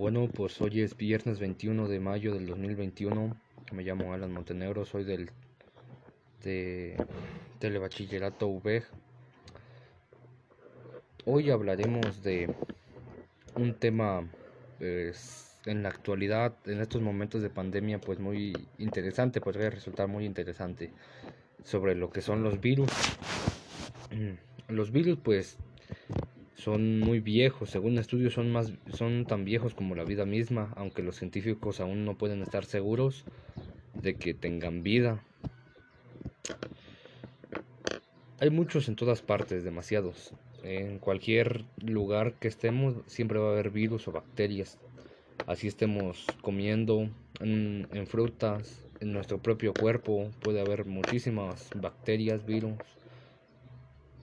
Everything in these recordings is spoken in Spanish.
Bueno, pues hoy es viernes 21 de mayo del 2021. Me llamo Alan Montenegro, soy del de Telebachillerato UVEG. Hoy hablaremos de un tema pues, en la actualidad, en estos momentos de pandemia, pues muy interesante, podría resultar muy interesante sobre lo que son los virus. Los virus, pues son muy viejos, según estudios son más son tan viejos como la vida misma, aunque los científicos aún no pueden estar seguros de que tengan vida. Hay muchos en todas partes, demasiados. En cualquier lugar que estemos siempre va a haber virus o bacterias. Así estemos comiendo en, en frutas, en nuestro propio cuerpo puede haber muchísimas bacterias, virus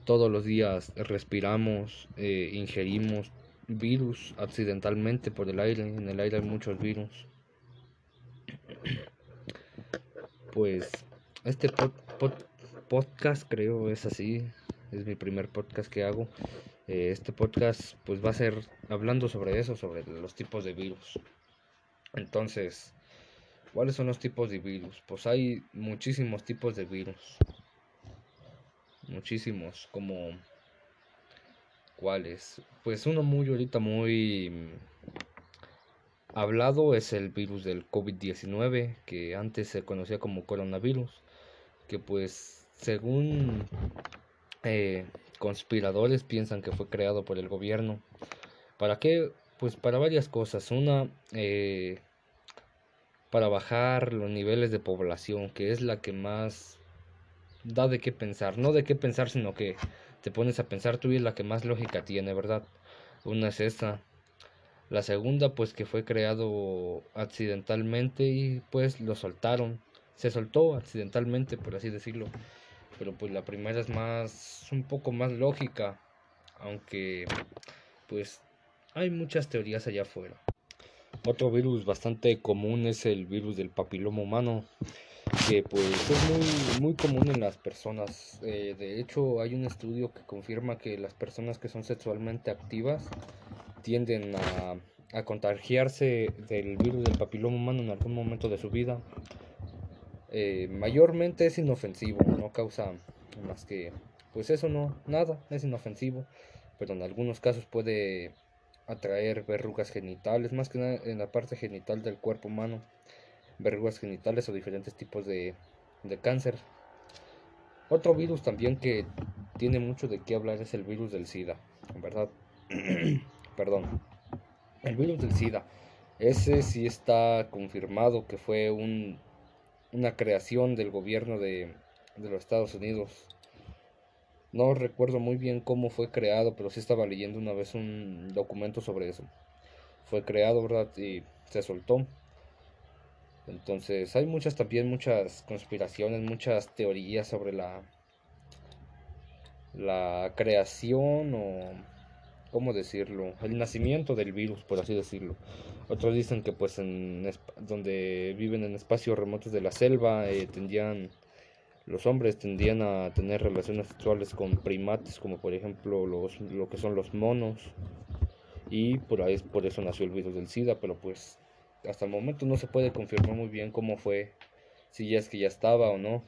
todos los días respiramos, eh, ingerimos virus accidentalmente por el aire. En el aire hay muchos virus. Pues este podcast creo es así. Es mi primer podcast que hago. Eh, este podcast pues va a ser hablando sobre eso, sobre los tipos de virus. Entonces, ¿cuáles son los tipos de virus? Pues hay muchísimos tipos de virus muchísimos, como cuáles. Pues uno muy ahorita muy hablado es el virus del COVID-19, que antes se conocía como coronavirus, que pues según eh, conspiradores piensan que fue creado por el gobierno. ¿Para qué? Pues para varias cosas. Una, eh, para bajar los niveles de población, que es la que más da de qué pensar. No de qué pensar, sino que te pones a pensar tú y es la que más lógica tiene, ¿verdad? Una es esta. La segunda, pues que fue creado accidentalmente y pues lo soltaron. Se soltó accidentalmente, por así decirlo. Pero pues la primera es más, un poco más lógica. Aunque pues hay muchas teorías allá afuera. Otro virus bastante común es el virus del papiloma humano que pues es muy, muy común en las personas. Eh, de hecho, hay un estudio que confirma que las personas que son sexualmente activas tienden a, a contagiarse del virus del papiloma humano en algún momento de su vida. Eh, mayormente es inofensivo, no causa más que, pues eso no, nada, es inofensivo, pero en algunos casos puede atraer verrugas genitales, más que nada en la parte genital del cuerpo humano verrugas genitales o diferentes tipos de, cáncer. Otro virus también que tiene mucho de qué hablar es el virus del SIDA, ¿verdad? Perdón. El virus del SIDA. Ese sí está confirmado que fue un, una creación del gobierno de, de los Estados Unidos. No recuerdo muy bien cómo fue creado, pero sí estaba leyendo una vez un documento sobre eso. Fue creado, ¿verdad? Y se soltó. Entonces hay muchas también, muchas conspiraciones, muchas teorías sobre la, la creación o, ¿cómo decirlo? El nacimiento del virus, por así decirlo. Otros dicen que pues en donde viven en espacios remotos de la selva eh, tendían, los hombres tendían a tener relaciones sexuales con primates, como por ejemplo los, lo que son los monos. Y por, ahí, por eso nació el virus del SIDA, pero pues hasta el momento no se puede confirmar muy bien cómo fue, si ya es que ya estaba o no.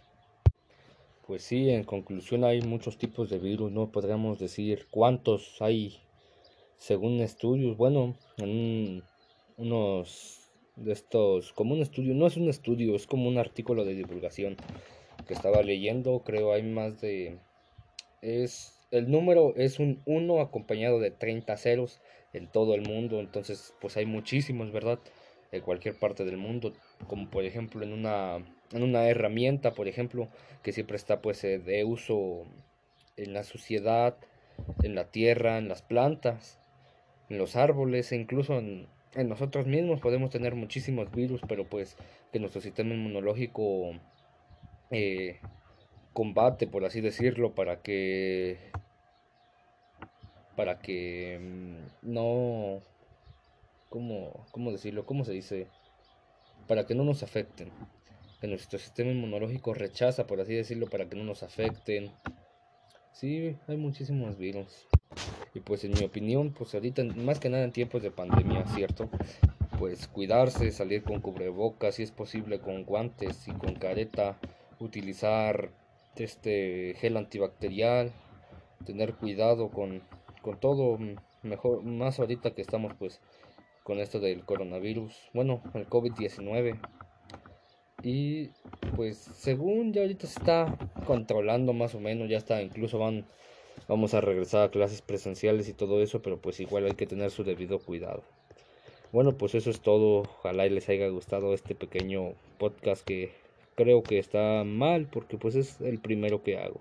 Pues sí, en conclusión hay muchos tipos de virus, no podríamos decir cuántos hay según estudios. Bueno, en unos de estos, como un estudio, no es un estudio, es como un artículo de divulgación que estaba leyendo, creo hay más de... es El número es un 1 acompañado de 30 ceros en todo el mundo, entonces pues hay muchísimos, ¿verdad? De cualquier parte del mundo, como por ejemplo en una, en una herramienta, por ejemplo, que siempre está pues eh, de uso en la sociedad, en la tierra, en las plantas, en los árboles e incluso en, en nosotros mismos. Podemos tener muchísimos virus, pero pues que nuestro sistema inmunológico eh, combate, por así decirlo, para que para que mm, no ¿cómo, cómo decirlo? ¿Cómo se dice? Para que no nos afecten. Que nuestro sistema inmunológico rechaza, por así decirlo, para que no nos afecten. Sí, hay muchísimos virus. Y pues en mi opinión, pues ahorita más que nada en tiempos de pandemia, ¿cierto? Pues cuidarse, salir con cubrebocas, si es posible con guantes y con careta, utilizar este gel antibacterial, tener cuidado con, con todo, mejor, más ahorita que estamos pues con esto del coronavirus, bueno, el COVID-19. Y pues según ya ahorita se está controlando más o menos, ya está, incluso van, vamos a regresar a clases presenciales y todo eso, pero pues igual hay que tener su debido cuidado. Bueno, pues eso es todo. Ojalá y les haya gustado este pequeño podcast que creo que está mal porque pues es el primero que hago.